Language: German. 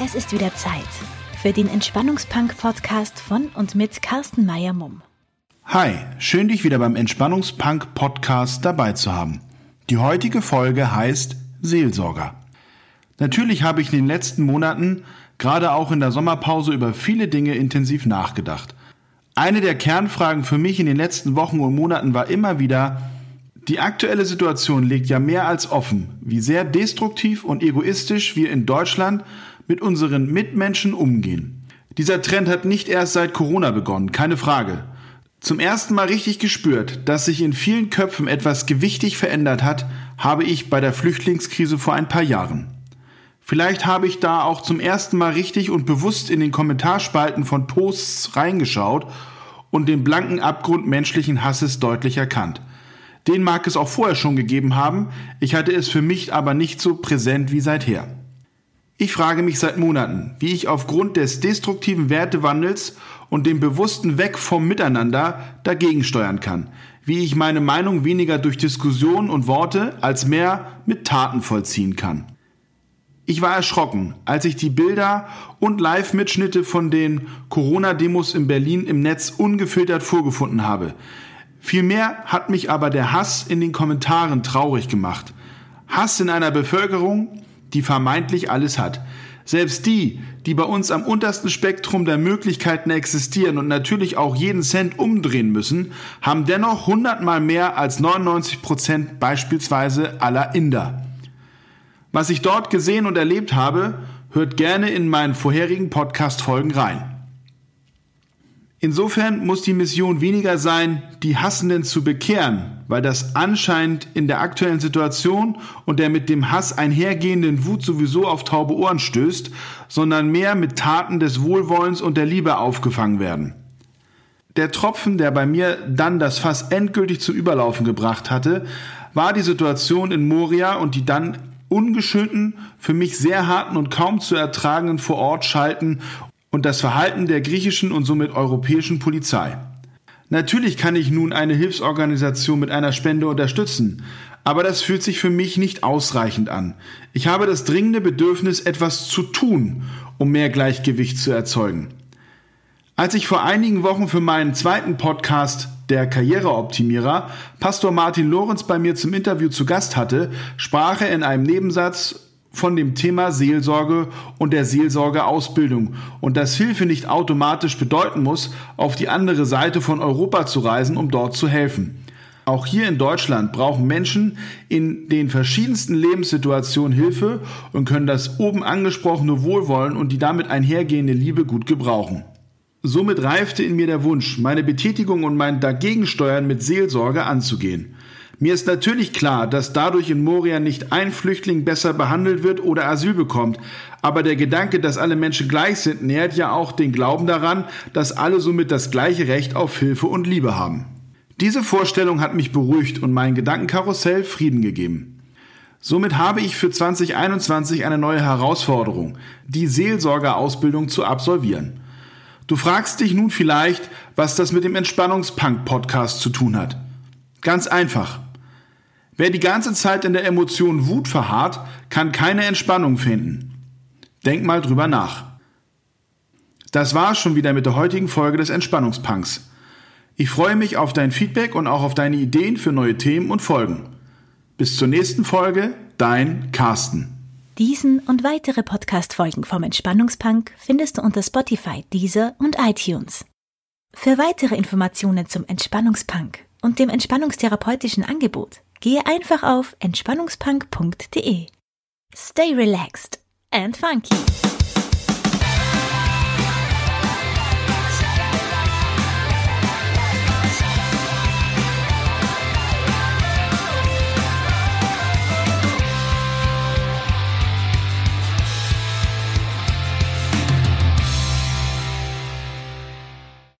Es ist wieder Zeit für den Entspannungspunk-Podcast von und mit Carsten Meyer-Mumm. Hi, schön dich wieder beim Entspannungspunk-Podcast dabei zu haben. Die heutige Folge heißt Seelsorger. Natürlich habe ich in den letzten Monaten, gerade auch in der Sommerpause, über viele Dinge intensiv nachgedacht. Eine der Kernfragen für mich in den letzten Wochen und Monaten war immer wieder, die aktuelle Situation legt ja mehr als offen, wie sehr destruktiv und egoistisch wir in Deutschland mit unseren Mitmenschen umgehen. Dieser Trend hat nicht erst seit Corona begonnen, keine Frage. Zum ersten Mal richtig gespürt, dass sich in vielen Köpfen etwas gewichtig verändert hat, habe ich bei der Flüchtlingskrise vor ein paar Jahren. Vielleicht habe ich da auch zum ersten Mal richtig und bewusst in den Kommentarspalten von Posts reingeschaut und den blanken Abgrund menschlichen Hasses deutlich erkannt. Den mag es auch vorher schon gegeben haben, ich hatte es für mich aber nicht so präsent wie seither. Ich frage mich seit Monaten, wie ich aufgrund des destruktiven Wertewandels und dem bewussten Weg vom Miteinander dagegen steuern kann, wie ich meine Meinung weniger durch Diskussionen und Worte als mehr mit Taten vollziehen kann. Ich war erschrocken, als ich die Bilder und Live-Mitschnitte von den Corona-Demos in Berlin im Netz ungefiltert vorgefunden habe, Vielmehr hat mich aber der Hass in den Kommentaren traurig gemacht. Hass in einer Bevölkerung, die vermeintlich alles hat. Selbst die, die bei uns am untersten Spektrum der Möglichkeiten existieren und natürlich auch jeden Cent umdrehen müssen, haben dennoch hundertmal mehr als 99 Prozent beispielsweise aller Inder. Was ich dort gesehen und erlebt habe, hört gerne in meinen vorherigen Podcast-Folgen rein. Insofern muss die Mission weniger sein, die Hassenden zu bekehren, weil das anscheinend in der aktuellen Situation und der mit dem Hass einhergehenden Wut sowieso auf taube Ohren stößt, sondern mehr mit Taten des Wohlwollens und der Liebe aufgefangen werden. Der Tropfen, der bei mir dann das Fass endgültig zum Überlaufen gebracht hatte, war die Situation in Moria und die dann ungeschönten, für mich sehr harten und kaum zu ertragenden vor Ort schalten und das Verhalten der griechischen und somit europäischen Polizei. Natürlich kann ich nun eine Hilfsorganisation mit einer Spende unterstützen, aber das fühlt sich für mich nicht ausreichend an. Ich habe das dringende Bedürfnis, etwas zu tun, um mehr Gleichgewicht zu erzeugen. Als ich vor einigen Wochen für meinen zweiten Podcast der Karriereoptimierer Pastor Martin Lorenz bei mir zum Interview zu Gast hatte, sprach er in einem Nebensatz von dem Thema Seelsorge und der Seelsorgeausbildung und dass Hilfe nicht automatisch bedeuten muss, auf die andere Seite von Europa zu reisen, um dort zu helfen. Auch hier in Deutschland brauchen Menschen in den verschiedensten Lebenssituationen Hilfe und können das oben angesprochene Wohlwollen und die damit einhergehende Liebe gut gebrauchen. Somit reifte in mir der Wunsch, meine Betätigung und mein Dagegensteuern mit Seelsorge anzugehen. Mir ist natürlich klar, dass dadurch in Moria nicht ein Flüchtling besser behandelt wird oder Asyl bekommt, aber der Gedanke, dass alle Menschen gleich sind, nährt ja auch den Glauben daran, dass alle somit das gleiche Recht auf Hilfe und Liebe haben. Diese Vorstellung hat mich beruhigt und mein Gedankenkarussell Frieden gegeben. Somit habe ich für 2021 eine neue Herausforderung, die Seelsorgerausbildung zu absolvieren. Du fragst dich nun vielleicht, was das mit dem Entspannungspunk-Podcast zu tun hat. Ganz einfach. Wer die ganze Zeit in der Emotion Wut verharrt, kann keine Entspannung finden. Denk mal drüber nach. Das war schon wieder mit der heutigen Folge des Entspannungspunks. Ich freue mich auf dein Feedback und auch auf deine Ideen für neue Themen und Folgen. Bis zur nächsten Folge, dein Carsten. Diesen und weitere Podcast-Folgen vom Entspannungspunk findest du unter Spotify, Deezer und iTunes. Für weitere Informationen zum Entspannungspunk und dem entspannungstherapeutischen Angebot Gehe einfach auf entspannungspunk.de. Stay relaxed and funky.